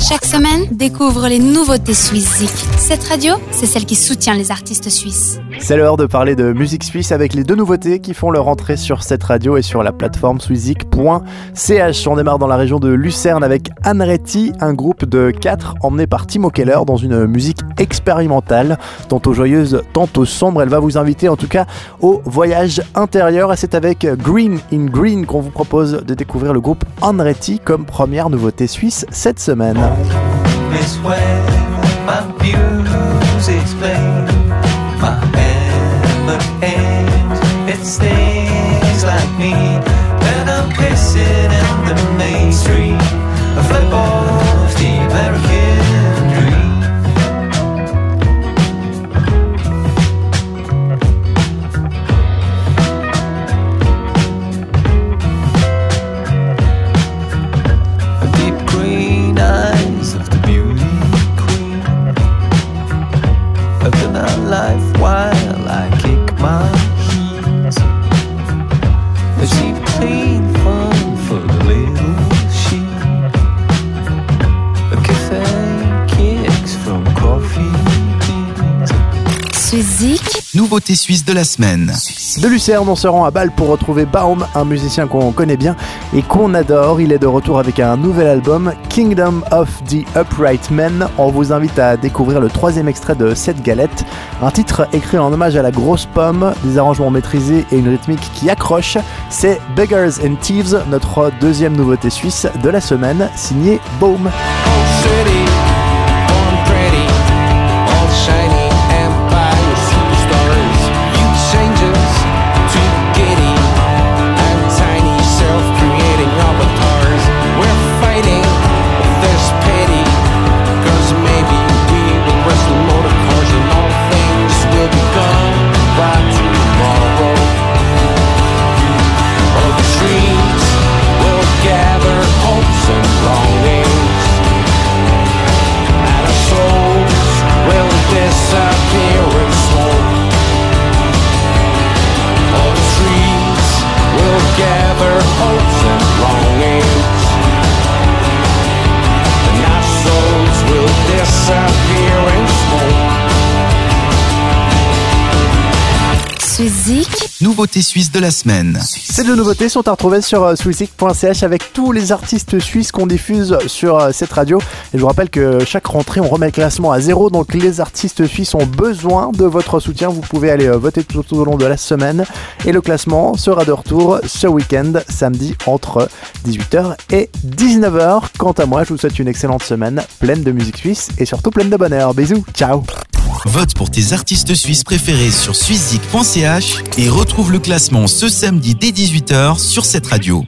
Chaque semaine, découvre les nouveautés suisses Cette radio, c'est celle qui soutient les artistes suisses. C'est l'heure de parler de musique suisse avec les deux nouveautés qui font leur entrée sur cette radio et sur la plateforme swizik.ch. On démarre dans la région de Lucerne avec Anretti, un groupe de quatre emmené par Timo Keller dans une musique expérimentale, tantôt joyeuse, tantôt sombre. Elle va vous inviter en tout cas au voyage intérieur et c'est avec Green in Green qu'on vous propose de découvrir le groupe Anretti comme première nouveauté suisse cette semaine. This way, my music's playing, my heaven ends. It stays like me, and I'm pissing in the main street. till I kick my feet. But she played fun for the little sheep. A cafe kicks from coffee. Suzy Nouveauté suisse de la semaine. De Lucerne, on se rend à Bâle pour retrouver Baum, un musicien qu'on connaît bien et qu'on adore. Il est de retour avec un nouvel album, Kingdom of the Upright Men. On vous invite à découvrir le troisième extrait de cette galette, un titre écrit en hommage à la grosse pomme, des arrangements maîtrisés et une rythmique qui accroche. C'est Beggars and Thieves, notre deuxième nouveauté suisse de la semaine, signé Baum. Nouveautés suisses de la semaine. Ces deux nouveautés sont à retrouver sur euh, swissic.ch avec tous les artistes suisses qu'on diffuse sur euh, cette radio. Et je vous rappelle que chaque rentrée, on remet le classement à zéro. Donc les artistes suisses ont besoin de votre soutien. Vous pouvez aller euh, voter tout au long de la semaine. Et le classement sera de retour ce week-end, samedi, entre 18h et 19h. Quant à moi, je vous souhaite une excellente semaine pleine de musique suisse et surtout pleine de bonheur. Bisous, ciao Vote pour tes artistes suisses préférés sur swissic.ch et retrouve le classement ce samedi dès 18h sur cette radio.